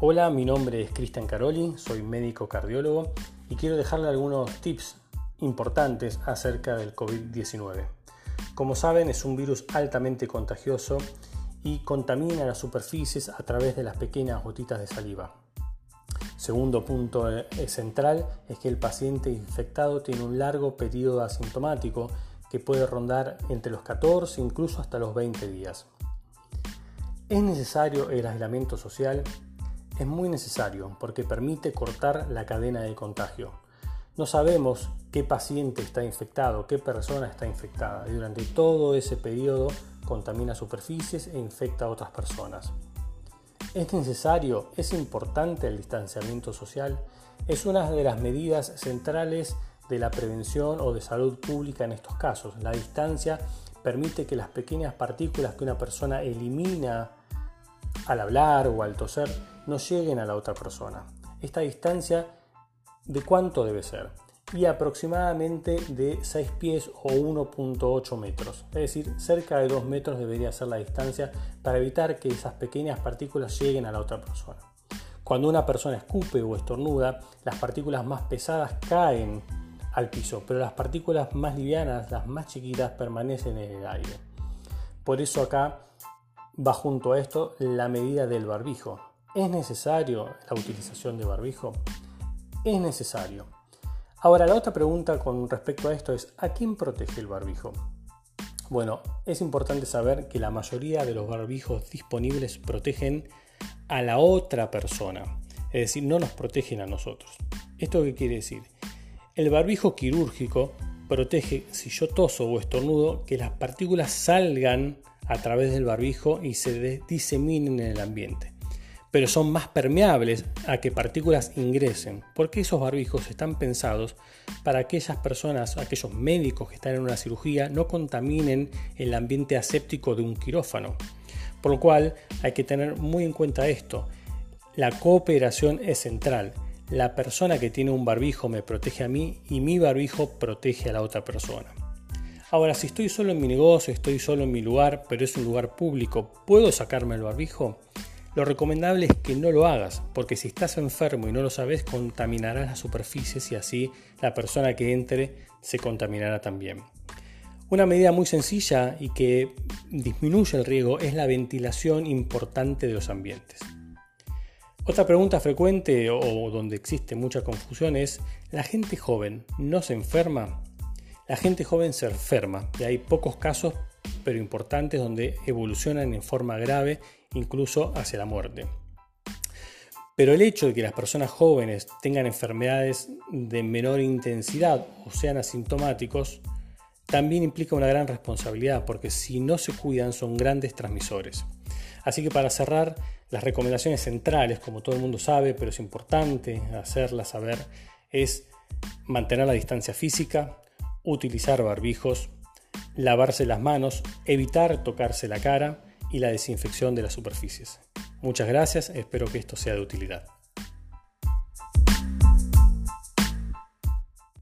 Hola, mi nombre es Cristian Caroli, soy médico cardiólogo y quiero dejarle algunos tips importantes acerca del COVID-19. Como saben, es un virus altamente contagioso y contamina las superficies a través de las pequeñas gotitas de saliva. Segundo punto eh, central es que el paciente infectado tiene un largo periodo asintomático que puede rondar entre los 14 incluso hasta los 20 días. ¿Es necesario el aislamiento social? Es muy necesario porque permite cortar la cadena de contagio. No sabemos qué paciente está infectado, qué persona está infectada y durante todo ese periodo contamina superficies e infecta a otras personas. ¿Es necesario, es importante el distanciamiento social? Es una de las medidas centrales de la prevención o de salud pública en estos casos. La distancia permite que las pequeñas partículas que una persona elimina al hablar o al toser no lleguen a la otra persona. Esta distancia, ¿de cuánto debe ser? Y aproximadamente de 6 pies o 1.8 metros. Es decir, cerca de 2 metros debería ser la distancia para evitar que esas pequeñas partículas lleguen a la otra persona. Cuando una persona escupe o estornuda, las partículas más pesadas caen al piso, pero las partículas más livianas, las más chiquitas, permanecen en el aire. Por eso acá va junto a esto la medida del barbijo. ¿Es necesario la utilización de barbijo? Es necesario. Ahora, la otra pregunta con respecto a esto es, ¿a quién protege el barbijo? Bueno, es importante saber que la mayoría de los barbijos disponibles protegen a la otra persona, es decir, no nos protegen a nosotros. ¿Esto qué quiere decir? El barbijo quirúrgico protege, si yo toso o estornudo, que las partículas salgan a través del barbijo y se diseminen en el ambiente. Pero son más permeables a que partículas ingresen, porque esos barbijos están pensados para aquellas personas, aquellos médicos que están en una cirugía, no contaminen el ambiente aséptico de un quirófano. Por lo cual hay que tener muy en cuenta esto. La cooperación es central. La persona que tiene un barbijo me protege a mí y mi barbijo protege a la otra persona. Ahora, si estoy solo en mi negocio, estoy solo en mi lugar, pero es un lugar público, ¿puedo sacarme el barbijo? Lo recomendable es que no lo hagas, porque si estás enfermo y no lo sabes, contaminarás las superficies y así la persona que entre se contaminará también. Una medida muy sencilla y que disminuye el riesgo es la ventilación importante de los ambientes. Otra pregunta frecuente o donde existe mucha confusión es, ¿la gente joven no se enferma? La gente joven se enferma y hay pocos casos, pero importantes, donde evolucionan en forma grave, incluso hacia la muerte. Pero el hecho de que las personas jóvenes tengan enfermedades de menor intensidad o sean asintomáticos, también implica una gran responsabilidad, porque si no se cuidan son grandes transmisores. Así que para cerrar, las recomendaciones centrales, como todo el mundo sabe, pero es importante hacerlas saber, es mantener la distancia física, utilizar barbijos, lavarse las manos, evitar tocarse la cara y la desinfección de las superficies. Muchas gracias, espero que esto sea de utilidad.